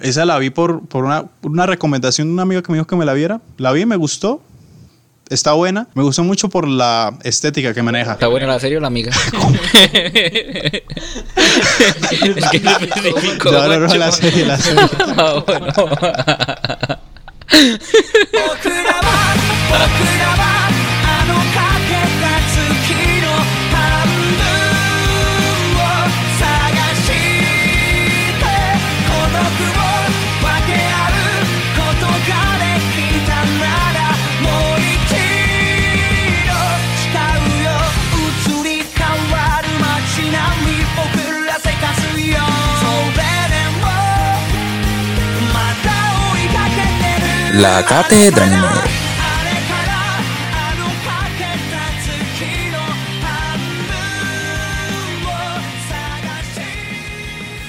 Esa la vi por, por una, una recomendación de un amigo que me dijo que me la viera. La vi y me gustó. Está buena. Me gustó mucho por la estética que maneja. ¿Está buena la serie o la amiga? es que no. No, no, no, la serie, la serie. Ah, bueno. la cátedra.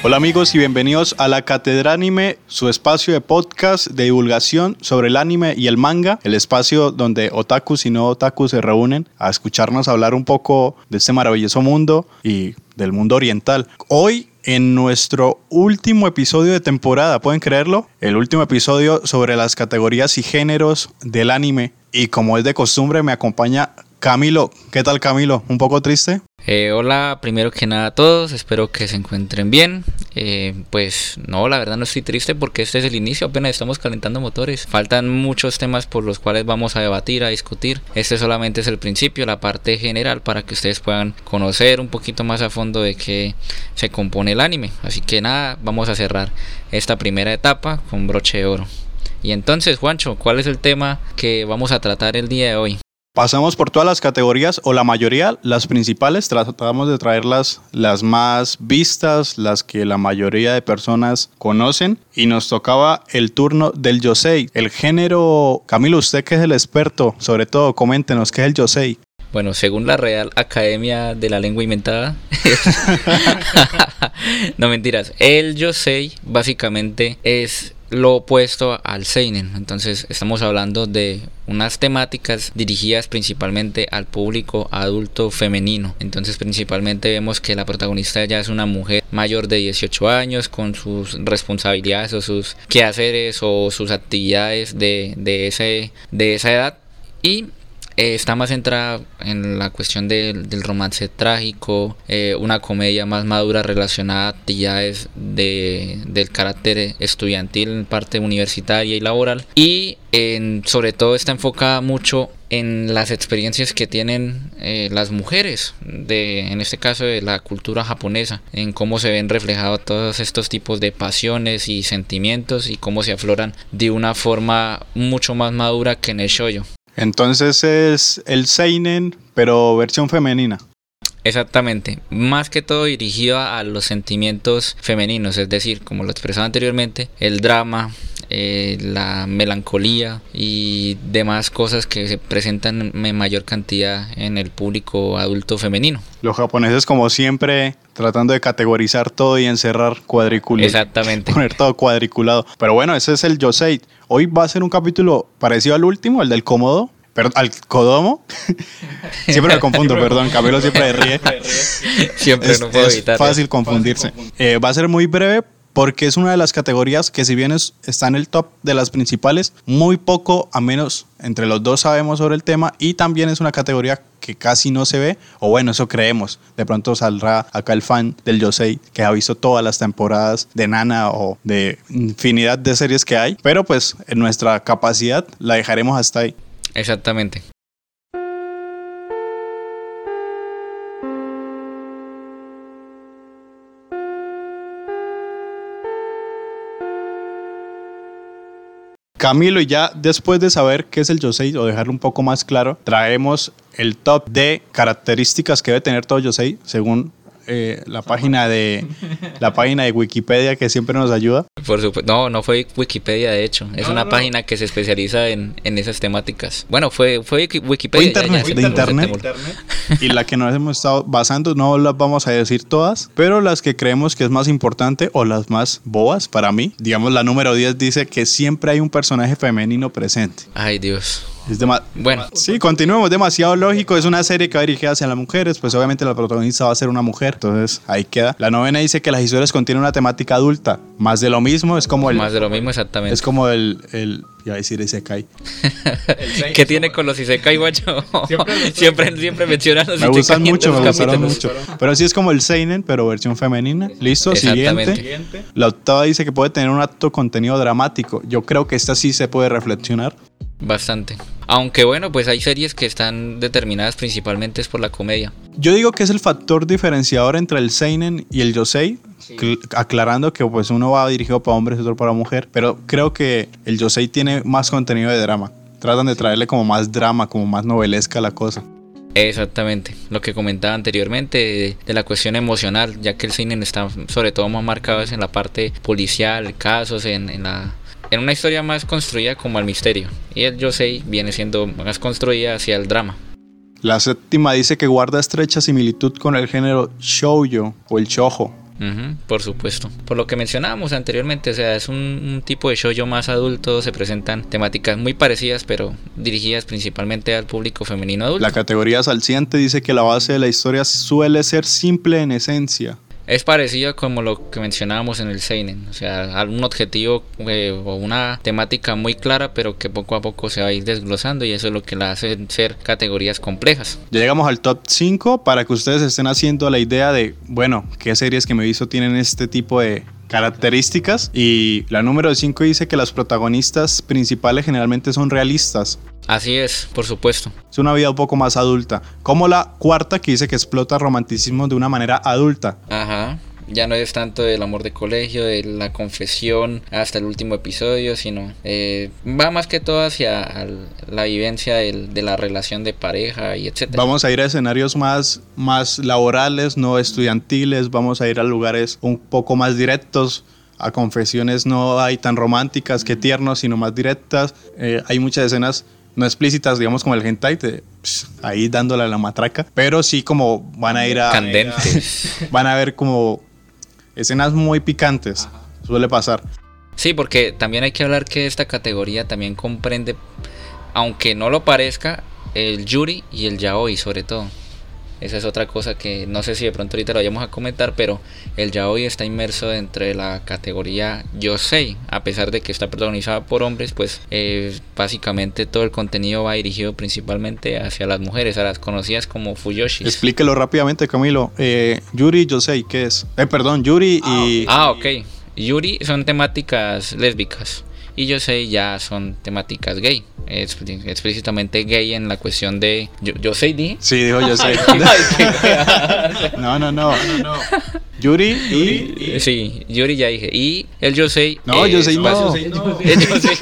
Hola amigos y bienvenidos a la Catedra Anime, su espacio de podcast de divulgación sobre el anime y el manga, el espacio donde otakus y no otakus se reúnen a escucharnos hablar un poco de este maravilloso mundo y del mundo oriental. Hoy en nuestro último episodio de temporada, ¿pueden creerlo? El último episodio sobre las categorías y géneros del anime y como es de costumbre me acompaña Camilo. ¿Qué tal Camilo? ¿Un poco triste? Eh, hola, primero que nada a todos, espero que se encuentren bien. Eh, pues no, la verdad no estoy triste porque este es el inicio, apenas estamos calentando motores. Faltan muchos temas por los cuales vamos a debatir, a discutir. Este solamente es el principio, la parte general para que ustedes puedan conocer un poquito más a fondo de qué se compone el anime. Así que nada, vamos a cerrar esta primera etapa con broche de oro. Y entonces, Juancho, ¿cuál es el tema que vamos a tratar el día de hoy? Pasamos por todas las categorías, o la mayoría, las principales, tratamos de traerlas las más vistas, las que la mayoría de personas conocen, y nos tocaba el turno del Yosei. El género, Camilo, usted que es el experto, sobre todo, coméntenos qué es el Yosei. Bueno, según la Real Academia de la Lengua Inventada, no mentiras, el Yosei básicamente es lo opuesto al Seinen. Entonces estamos hablando de unas temáticas dirigidas principalmente al público adulto femenino. Entonces principalmente vemos que la protagonista ya es una mujer mayor de 18 años con sus responsabilidades o sus quehaceres o sus actividades de, de, ese, de esa edad. Y eh, está más centrada en la cuestión del, romance trágico, eh, una comedia más madura relacionada a actividades de, del carácter estudiantil en parte universitaria y laboral. Y sobre todo está enfocada mucho en las experiencias que tienen eh, las mujeres, de, en este caso de la cultura japonesa, en cómo se ven reflejados todos estos tipos de pasiones y sentimientos y cómo se afloran de una forma mucho más madura que en el shoyo. Entonces es el Seinen, pero versión femenina. Exactamente, más que todo dirigido a los sentimientos femeninos, es decir, como lo expresaba anteriormente, el drama, eh, la melancolía y demás cosas que se presentan en mayor cantidad en el público adulto femenino. Los japoneses, como siempre, tratando de categorizar todo y encerrar cuadrículos. Exactamente. Poner todo cuadriculado. Pero bueno, ese es el Yosei. Hoy va a ser un capítulo parecido al último, el del Komodo. Perdón, al Kodomo. siempre me confundo, perdón. Camilo siempre ríe. Siempre Es, no puedo es evitarlo. fácil confundirse. Eh, va a ser muy breve porque es una de las categorías que si bien es- está en el top de las principales, muy poco a menos entre los dos sabemos sobre el tema y también es una categoría que casi no se ve, o bueno, eso creemos. De pronto saldrá acá el fan del Yosei que ha visto todas las temporadas de Nana o de infinidad de series que hay, pero pues en nuestra capacidad la dejaremos hasta ahí. Exactamente. Camilo, y ya después de saber qué es el Yosei o dejarlo un poco más claro, traemos el top de características que debe tener todo Yosei según eh, la página de la página de Wikipedia que siempre nos ayuda. Por supuesto. No, no fue Wikipedia, de hecho. Es una página que se especializa en, en esas temáticas. Bueno, fue, fue Wiki- Fue Wikipedia. ya- internet, ya de el internet. Y la que nos hemos estado basando, no las vamos a decir todas, pero las que creemos que es más importante o las más bobas para mí. Digamos, la número 10 dice que siempre hay un personaje femenino presente. Ay, Dios. Es Bueno, Sí, continuemos, demasiado lógico. Es una serie que va dirigida hacia las mujeres, pues obviamente la protagonista va a ser una mujer. Entonces ahí queda. La novena dice que las historias contienen una temática adulta, más de lo mismo, es como el... Más de lo mismo exactamente. Es como el, el iba a decir Isekai. ¿Qué tiene con los Isekai, guacho? siempre, siempre mencionan los Me Isekai gustan mucho, me gustaron mucho. Pero sí es como el Seinen, pero versión femenina. Listo, siguiente. La octava dice que puede tener un acto contenido dramático. Yo creo que esta sí se puede reflexionar. Bastante. Aunque bueno, pues hay series que están determinadas principalmente es por la comedia. Yo digo que es el factor diferenciador entre el Seinen y el Yosei. cl- Aclarando que pues uno va dirigido para hombres y otro para mujer. Pero creo que el Yosei tiene más contenido de drama. Tratan de traerle como más drama, como más novelesca la cosa. Exactamente, lo que comentaba anteriormente de, de la cuestión emocional, ya que el cine está sobre todo más marcado en la parte policial, casos, en, en la en una historia más construida como el misterio. Y el Yosei viene siendo más construida hacia el drama. La séptima dice que guarda estrecha similitud con el género shoujo o el shoujo. Ujú, por supuesto. Por lo que mencionábamos anteriormente, o sea, es un, un tipo de shoujo más adulto, se presentan temáticas muy parecidas, pero dirigidas principalmente al público femenino adulto. La categoría salciente dice que la base de la historia suele ser simple en esencia. Es parecido como lo que mencionábamos en el Seinen, o sea, un objetivo eh, o una temática muy clara, pero que poco a poco se va a ir desglosando y eso es lo que la hace ser categorías complejas. Ya llegamos al top 5 para que ustedes estén haciendo la idea de, bueno, qué series que me he visto tienen este tipo de características. Y la número 5 dice que las protagonistas principales generalmente son realistas. Así es, por supuesto. Es una vida un poco más adulta. Como la cuarta que dice que explota romanticismo de una manera adulta. Ajá. Ya no es tanto del amor de colegio, de la confesión hasta el último episodio, sino eh, va más que todo hacia al- la vivencia del- de la relación de pareja y etcétera. Vamos a ir a escenarios más, más laborales, no estudiantiles. Vamos a ir a lugares un poco más directos. A confesiones no hay tan románticas que tiernos, sino más directas. Eh, hay muchas escenas no explícitas, digamos como el hentai, de, pss, ahí dándole a la matraca. Pero sí como van a ir a... Candentes. Van a ver como escenas muy picantes. Suele pasar. Sí, porque también hay que hablar que esta categoría también comprende, aunque no lo parezca, el yuri y el yaoi sobre todo. Esa es otra cosa que no sé si de pronto ahorita lo vayamos a comentar, pero el yaoi está inmerso dentro de la categoría yosei, a pesar de que está protagonizada por hombres, pues eh, básicamente todo el contenido va dirigido principalmente hacia las mujeres, a las conocidas como fuyoshis. Explíquelo rápidamente, Camilo. Eh, Yuri, yo sé qué es. Eh, perdón, Yuri y... Ah, ok. Yuri son temáticas lésbicas y Yosei ya son temáticas gay. Es explícitamente gay en la cuestión de. Yo, Yosei dije. Sí, dijo yo sé. Ay, qué- No, no, no. Yuri y... sí, Yuri ya dije. Y el Yosei. No, es Yosei no. bas- El Yosei.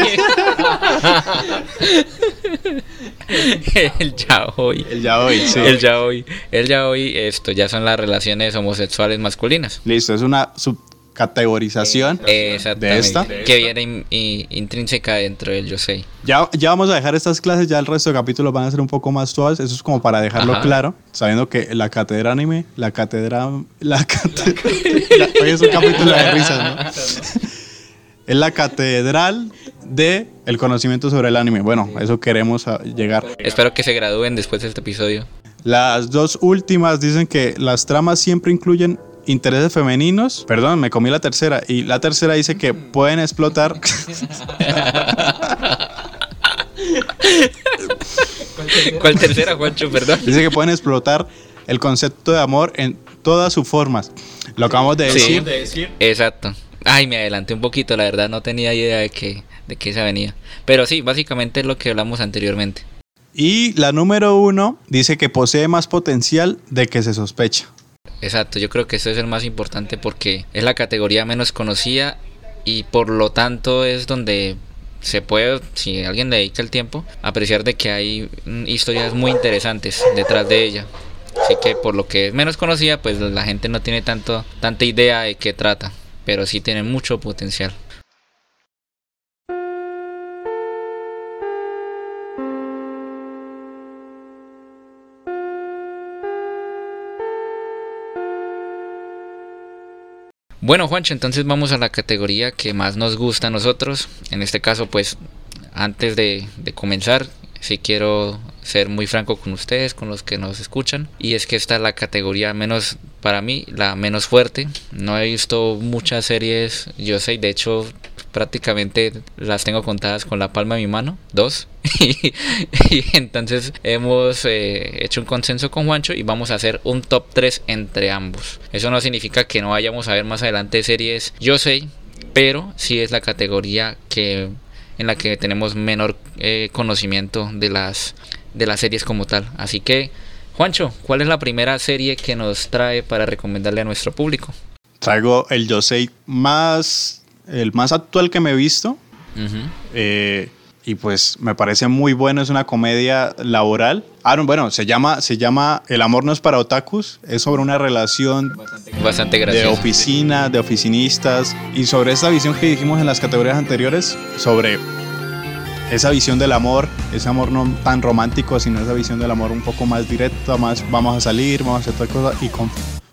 el yaoi. El yaoi, sí. El yaoi. El yaoi, esto ya son las relaciones homosexuales masculinas. Listo, es una subcategorización. Exactamente. ¿De esta? Que viene in- in- intrínseca dentro del Yosei. Ya, ya vamos a dejar estas clases, ya el resto de capítulos van a ser un poco más suaves. Eso es como para dejarlo Ajá. claro, sabiendo que la cátedra anime, la cátedra... La cátedra... Hoy es un capítulo de risas, ¿no? Es la catedral de el conocimiento sobre el anime. Bueno, a eso queremos llegar. Espero que se gradúen después de este episodio. Las dos últimas dicen que las tramas siempre incluyen intereses femeninos. Perdón, me comí la tercera. Y la tercera dice que pueden explotar. ¿Cuál tercera, Juancho? Perdón. dice que pueden explotar el concepto de amor en todas sus formas. Lo acabamos de Sí. decir. Exacto. Ay, me adelanté un poquito, la verdad no tenía idea de que, de que esa venía. Pero sí, básicamente es lo que hablamos anteriormente. Y la número uno dice que posee más potencial de que se sospecha. Exacto, yo creo que eso es el más importante porque es la categoría menos conocida y por lo tanto es donde se puede, si alguien le dedica el tiempo, apreciar de que hay historias muy interesantes detrás de ella. Así que por lo que es menos conocida, pues la gente no tiene tanto, tanta idea de qué trata, pero sí tiene mucho potencial. Bueno, Juancho, entonces vamos a la categoría que más nos gusta a nosotros. En este caso, pues, antes de, comenzar, sí quiero ser muy franco con ustedes, con los que nos escuchan. Y es que esta es la categoría menos para mí la menos fuerte. No he visto muchas series yo sé, de hecho prácticamente las tengo contadas con la palma de mi mano, dos. y, entonces hemos eh, hecho un consenso con Juancho y vamos a hacer un top 3 entre ambos. Eso no significa que no vayamos a ver más adelante series yo sé, pero sí es la categoría que en la que tenemos menor eh, conocimiento de las de las series como tal. Así que Juancho, ¿cuál es la primera serie que nos trae para recomendarle a nuestro público? Traigo el Yosei más, el más actual que me he visto. Ujú. eh, y pues me parece muy bueno, es una comedia laboral. Ah, no, bueno, se llama, se llama El amor no es para otakus. Es sobre una relación Bastante de gracioso. oficina, de oficinistas. Y sobre esa visión que dijimos en las categorías anteriores, sobre esa visión del amor, ese amor no tan romántico, sino esa visión del amor un poco más directa, más vamos a salir, vamos a hacer tal cosa y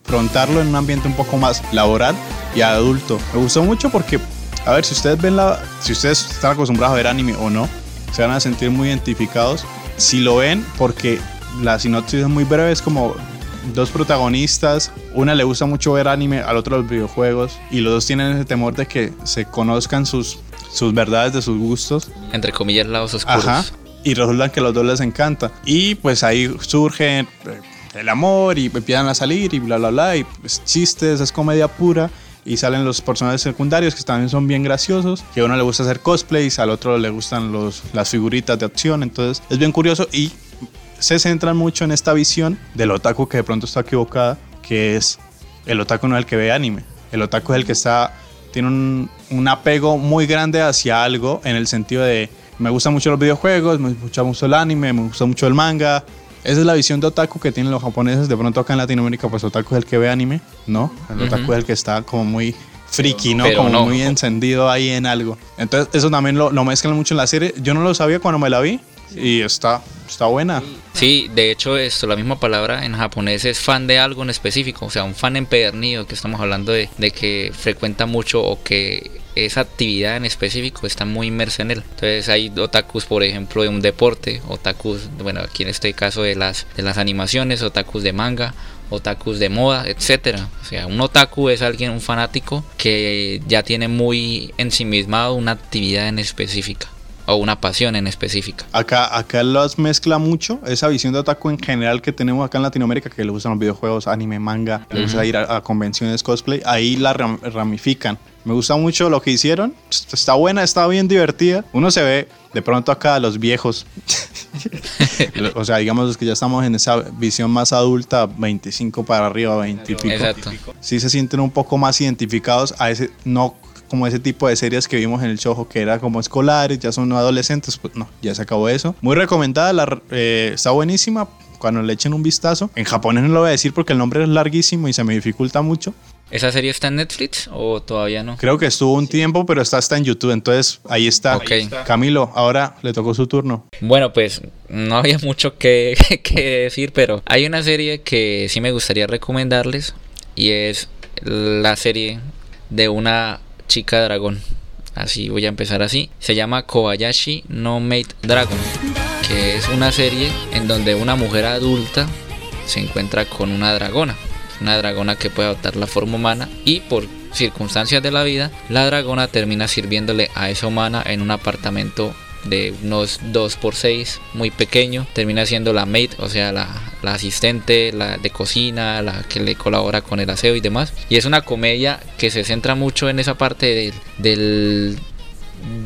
confrontarlo en un ambiente un poco más laboral y adulto. Me gustó mucho porque, a ver, si ustedes ven la, si ustedes están acostumbrados a ver anime o no, se van a sentir muy identificados. Si lo ven, porque la sinopsis es muy breve, es como dos protagonistas, una le gusta mucho ver anime, al otro los videojuegos, y los dos tienen ese temor de que se conozcan sus, sus verdades de sus gustos. Entre comillas, lados oscuros. Ajá. Y resulta que a los dos les encanta. Y pues ahí surge eh, el amor y empiezan a salir y bla, bla, bla. Y pues, chistes, es comedia pura. Y salen los personajes secundarios que también son bien graciosos. Que a uno le gusta hacer cosplays, al otro le gustan los, las figuritas de acción. Entonces es bien curioso y se centran mucho en esta visión del otaku que de pronto está equivocada. Que es el otaku no es el que ve anime. El otaku es el que está tiene un, un apego muy grande hacia algo en el sentido de me gustan mucho los videojuegos, me gusta mucho el anime, me gusta mucho el manga. Esa es la visión de otaku que tienen los japoneses. De pronto acá en Latinoamérica, pues otaku es el que ve anime, ¿no? El otaku es el que está como muy friki, ¿no? Pero como no. muy encendido ahí en algo. Entonces eso también lo, lo mezclan mucho en la serie. Yo no lo sabía cuando me la vi y está, está buena. Sí, de hecho, esto, la misma palabra en japonés es fan de algo en específico, o sea, un fan empedernido, que estamos hablando de, de que frecuenta mucho o que esa actividad en específico está muy inmersa en él. Entonces hay otakus, por ejemplo, de un deporte, otakus, bueno, aquí en este caso de las, de las animaciones, otakus de manga, otakus de moda, etcétera. O sea, un otaku es alguien, un fanático que ya tiene muy ensimismado una actividad en específica o una pasión en específica. Acá, acá las mezcla mucho esa visión de otaku en general que tenemos acá en Latinoamérica, que le gustan los videojuegos, anime, manga, le gusta Ujú. ir a, a convenciones cosplay, ahí la ram- ramifican. Me gusta mucho lo que hicieron, está buena, está bien divertida. Uno se ve de pronto acá a los viejos, o sea, digamos los que ya estamos en esa visión más adulta, 25 para arriba, 20 y pico. Exacto. Sí se sienten un poco más identificados a ese, no como ese tipo de series que vimos en el show que era como escolares, ya son adolescentes, pues no, ya se acabó eso. Muy recomendada, la, eh, está buenísima. Cuando le echen un vistazo, en japonés no lo voy a decir porque el nombre es larguísimo y se me dificulta mucho. ¿Esa serie está en Netflix o todavía no? Creo que estuvo un tiempo, pero está hasta en YouTube, entonces ahí está. Ok. Camilo, ahora le tocó su turno. Bueno, pues no había mucho que, que decir, pero hay una serie que sí me gustaría recomendarles y es la serie de una chica dragón. Así voy a empezar así. Se llama Kobayashi no Made Dragon, que es una serie en donde una mujer adulta se encuentra con una dragona. Una dragona que puede adoptar la forma humana y por circunstancias de la vida, la dragona termina sirviéndole a esa humana en un apartamento de unos 2 por 6 muy pequeño. Termina siendo la maid, o sea, la, la asistente, la de cocina, la que le colabora con el aseo y demás. Y es una comedia que se centra mucho en esa parte del,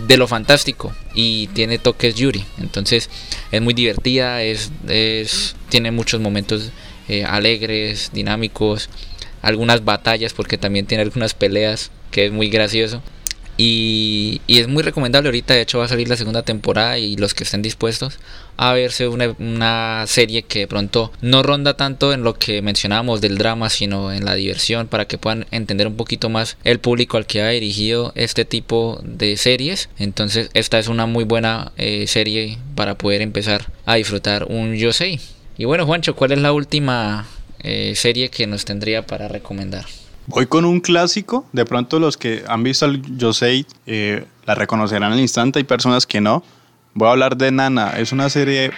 de lo fantástico y tiene toques Yuri. Entonces es muy divertida, es, es tiene muchos momentos eh, alegres, dinámicos, algunas batallas porque también tiene algunas peleas que es muy gracioso. Y, es muy recomendable ahorita, de hecho va a salir la segunda temporada y los que estén dispuestos a verse una, una serie que de pronto no ronda tanto en lo que mencionábamos del drama, sino en la diversión para que puedan entender un poquito más el público al que ha dirigido este tipo de series. Entonces esta es una muy buena eh, serie para poder empezar a disfrutar un Yosei. Y bueno Juancho, ¿cuál es la última eh, serie que nos tendría para recomendar? Voy con un clásico. De pronto los que han visto al Yosei eh, la reconocerán al instante. Hay personas que no. Voy a hablar de Nana. Es una serie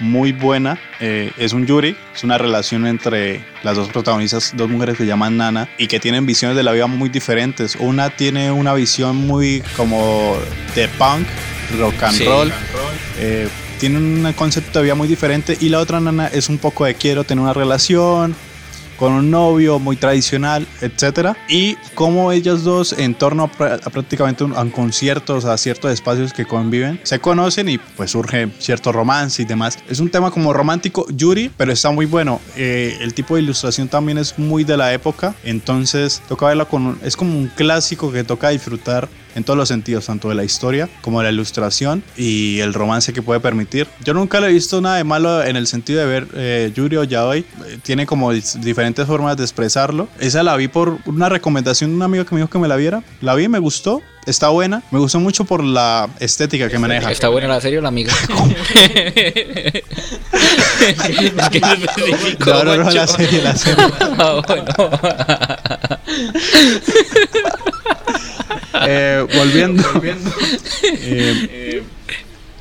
muy buena. Eh, es un Yuri, es una relación entre las dos protagonistas, dos mujeres que se llaman Nana y que tienen visiones de la vida muy diferentes. Una tiene una visión muy como de punk, rock and Sí. roll. eh, tiene un concepto de vida muy diferente y la otra nana es un poco de quiero tener una relación con un novio muy tradicional, etcétera Y como ellas dos en torno a, prácticamente un- a conciertos, a ciertos espacios que conviven, se conocen y pues surge cierto romance y demás. Es un tema como romántico, Yuri, pero está muy bueno. Eh, el tipo de ilustración también es muy de la época, entonces toca verla con... es como un clásico que toca disfrutar en todos los sentidos, tanto de la historia como de la ilustración y el romance que puede permitir. Yo nunca le he visto nada de malo en el sentido de ver eh, Yuri o Yaoi. Eh, tiene como diferentes formas de expresarlo. Esa la vi por una recomendación de un amigo que me dijo que me la viera. La vi y me gustó. Está buena. Me gustó mucho por la estética que maneja. ¿Está buena la serie o la amiga? Es que no No, no, la serie, la serie. Ah, bueno. Eh, volviendo. Eh,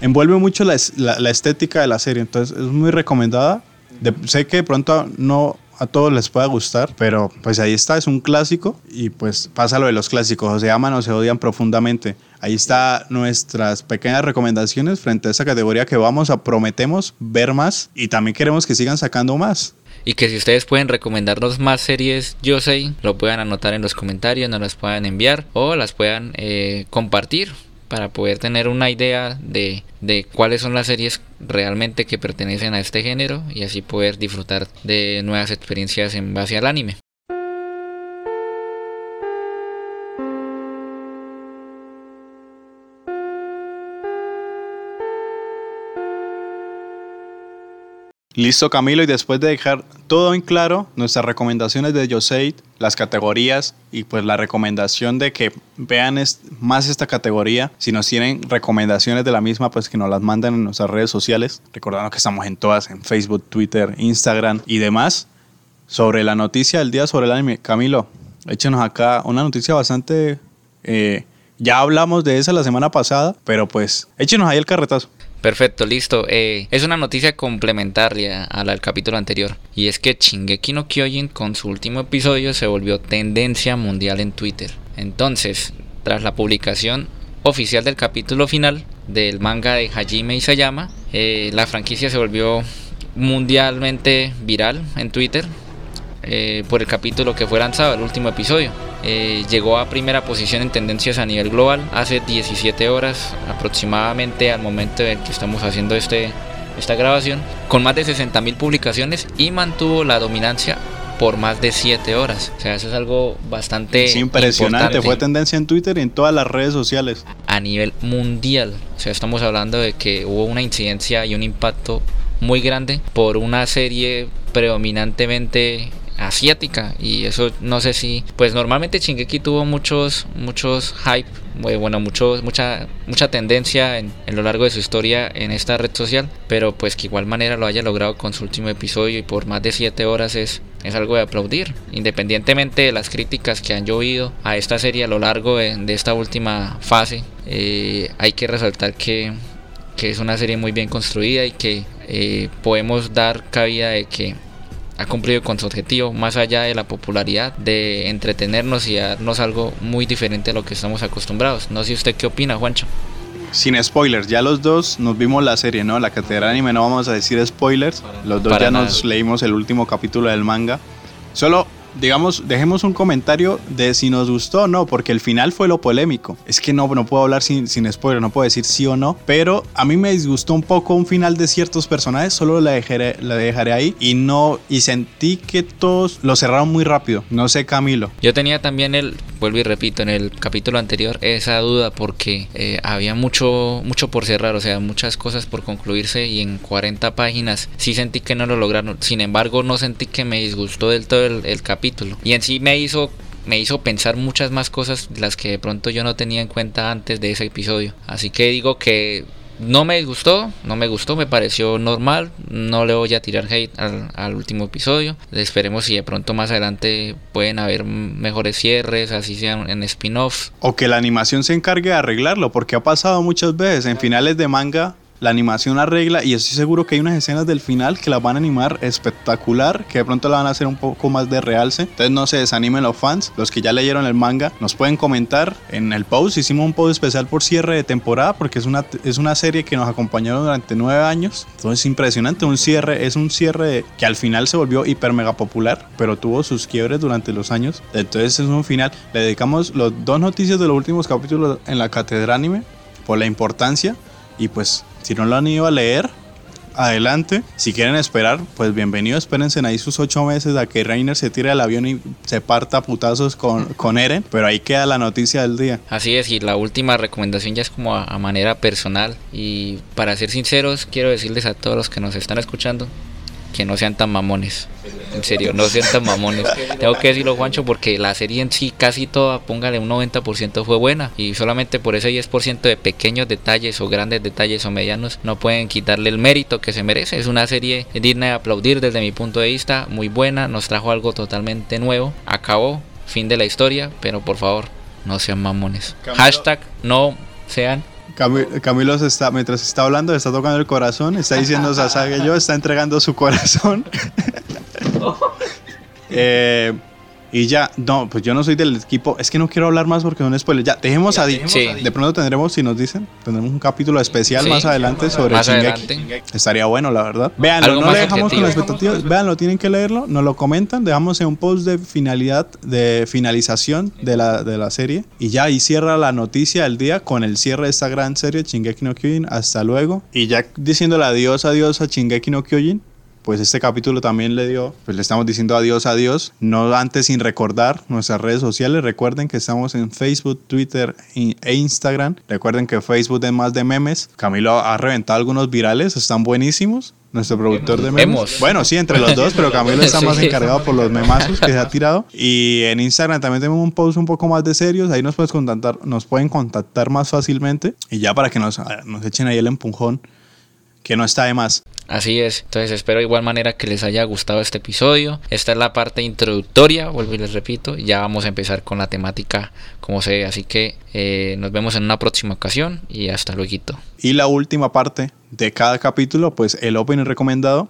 envuelve mucho la, la estética de la serie, entonces es muy recomendada. De- sé que de pronto no a todos les pueda gustar, pero pues ahí está, es un clásico y pues pasa lo de los clásicos, o se aman o se odian profundamente. Ahí está nuestras pequeñas recomendaciones frente a esa categoría que vamos a prometemos ver más y también queremos que sigan sacando más. Y que si ustedes pueden recomendarnos más series Yo sé, lo puedan anotar en los comentarios, nos las puedan enviar o las puedan eh, compartir para poder tener una idea de, de cuáles son las series realmente que pertenecen a este género y así poder disfrutar de nuevas experiencias en base al anime. Listo Camilo y después de dejar todo en claro, nuestras recomendaciones de Yoseit, las categorías y pues la recomendación de que vean más esta categoría, si nos tienen recomendaciones de la misma pues que nos las manden en nuestras redes sociales, recordando que estamos en todas, en Facebook, Twitter, Instagram y demás, sobre la noticia del día sobre el anime. Camilo, échenos acá una noticia bastante... eh, ya hablamos de esa la semana pasada, pero pues échenos ahí el carretazo. Perfecto, listo. Eh, es una noticia complementaria a la del capítulo anterior. Y es que Shingeki no Kyojin con su último episodio se volvió tendencia mundial en Twitter. Entonces, tras la publicación oficial del capítulo final del manga de Hajime Isayama, eh, la franquicia se volvió mundialmente viral en Twitter eh, por el capítulo que fue lanzado, el último episodio. Eh, llegó a primera posición en tendencias a nivel global hace 17 horas aproximadamente al momento en que estamos haciendo este, esta grabación, con más de 60.000 publicaciones y mantuvo la dominancia por más de 7 horas. O sea, eso es algo bastante Es impresionante, importante fue tendencia en Twitter y en todas las redes sociales. a nivel mundial. O sea, estamos hablando de que hubo una incidencia y un impacto muy grande por una serie predominantemente asiática y eso no sé si pues normalmente Shingeki tuvo muchos muchos hype eh, bueno muchos mucha mucha tendencia en, en lo largo de su historia en esta red social pero pues que igual manera lo haya logrado con su último episodio y por más de 7 horas es es algo de aplaudir independientemente de las críticas que han llovido a esta serie a lo largo de, de esta última fase eh, hay que resaltar que que es una serie muy bien construida y que eh, podemos dar cabida de que ha cumplido con su objetivo más allá de la popularidad de entretenernos y darnos algo muy diferente a lo que estamos acostumbrados. No sé usted qué opina, Juancho. Sin spoilers, ya los dos nos vimos la serie, ¿no? La catedral anime, no vamos a decir spoilers. Los dos Para ya nada. nos leímos el último capítulo del manga. Solo, digamos, dejemos un comentario de si nos gustó o no, porque el final fue lo polémico. Es que no, no puedo hablar sin, sin spoilers, no puedo decir sí o no. Pero a mí me disgustó un poco un final de ciertos personajes, solo la dejaré, la dejaré ahí. Y no, y sentí que todos lo cerraron muy rápido. No sé, Camilo. Yo tenía también el, vuelvo y repito, en el capítulo anterior esa duda porque eh, había mucho, mucho por cerrar, o sea, muchas cosas por concluirse y en 40 páginas sí sentí que no lo lograron. Sin embargo, no sentí que me disgustó del todo el, el capítulo. Y en sí me hizo me hizo pensar muchas más cosas las que de pronto yo no tenía en cuenta antes de ese episodio. Así que digo que no me gustó, no me gustó, me pareció normal. No le voy a tirar hate al, al último episodio. Esperemos si de pronto más adelante pueden haber mejores cierres, así sean en spin-offs. O que la animación se encargue de arreglarlo, porque ha pasado muchas veces en finales de manga la animación arregla y estoy seguro que hay unas escenas del final que las van a animar espectacular, que de pronto la van a hacer un poco más de realce. Entonces no se desanimen los fans, los que ya leyeron el manga, nos pueden comentar en el post. Hicimos un post especial por cierre de temporada porque es una, es una serie que nos acompañó durante nueve años. Entonces es impresionante, un cierre, es un cierre que al final se volvió hiper mega popular, pero tuvo sus quiebres durante los años. Entonces es un final. Le dedicamos los dos noticias de los últimos capítulos en la catedral anime por la importancia y pues si no lo han ido a leer, adelante. Si quieren esperar, pues bienvenido. Espérense ahí sus ocho meses a que Reiner se tire al avión y se parta putazos con, con Eren. Pero ahí queda la noticia del día. Así es, y la última recomendación ya es como a, a manera personal. Y para ser sinceros, quiero decirles a todos los que nos están escuchando que no sean tan mamones. En serio, no sean tan mamones. Tengo que decirlo, Juancho, porque la serie en sí, casi toda, póngale un 90% fue buena. Y solamente por ese 10% de pequeños detalles o grandes detalles o medianos no pueden quitarle el mérito que se merece. Es una serie digna de aplaudir desde mi punto de vista, muy buena, nos trajo algo totalmente nuevo. Acabó, fin de la historia, pero por favor, no sean mamones. Hashtag no sean Cami- Camilo se está, mientras está hablando, está tocando el corazón, está diciendo Sasage yo, está entregando su corazón. Eh, y ya, no, pues yo no soy del equipo. Es que no quiero hablar más porque son spoilers. Ya, dejemos a Di. Sí. De pronto tendremos, si nos dicen, tendremos un capítulo especial Sí. más adelante sobre Más Shingeki. adelante. Estaría bueno, la verdad. Véanlo, no le dejamos con las expectativas. Véanlo, tienen que leerlo, nos lo comentan. Dejamos en un post de finalidad, de finalización de la, de la serie. Y ya ahí cierra la noticia del día con el cierre de esta gran serie, Shingeki no Kyojin. Hasta luego. Y ya diciéndole adiós, adiós a Shingeki no Kyojin. Pues este capítulo también le dio, pues le estamos diciendo adiós, adiós. No antes sin recordar nuestras redes sociales. Recuerden que estamos en Facebook, Twitter e Instagram. Recuerden que Facebook es más de memes. Camilo ha reventado algunos virales, están buenísimos. Nuestro productor de memes. Hemos. Bueno, sí, entre los dos, pero Camilo está más encargado por los memazos que se ha tirado. Y en Instagram también tenemos un post un poco más de serios. Ahí nos, puedes contactar, nos pueden contactar más fácilmente. Y ya para que nos, nos echen ahí el empujón, que no está de más. Así es, entonces espero de igual manera que les haya gustado este episodio. Esta es la parte introductoria, vuelvo y les repito, ya vamos a empezar con la temática como se ve, así que eh, nos vemos en una próxima ocasión y hasta luego. Y la última parte de cada capítulo, pues el opening recomendado.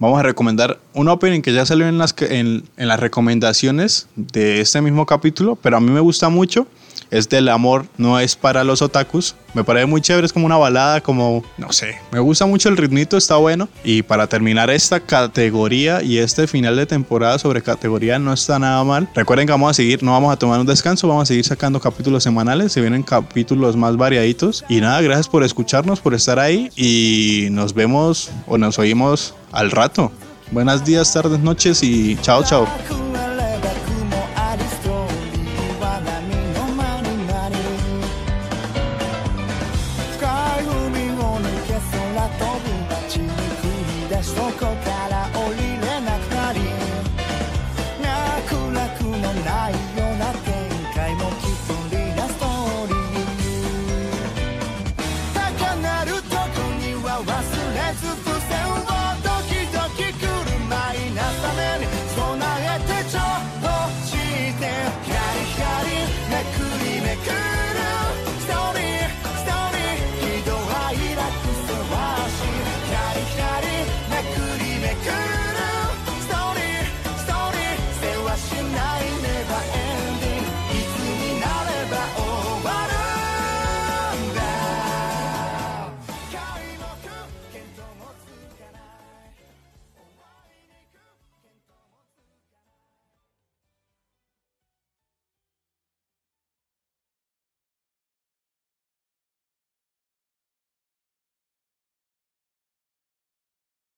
Vamos a recomendar un opening que ya salió en las, en, en las recomendaciones de este mismo capítulo, pero a mí me gusta mucho. Es del amor, no es para los otakus. Me parece muy chévere, es como una balada, como, no sé, me gusta mucho el ritmito, está bueno. Y para terminar esta categoría y este final de temporada sobre categoría no está nada mal. Recuerden que vamos a seguir, no vamos a tomar un descanso, vamos a seguir sacando capítulos semanales, se vienen capítulos más variaditos. Y nada, gracias por escucharnos, por estar ahí y nos vemos o nos oímos al rato. Buenos días, tardes, noches y chao, chao.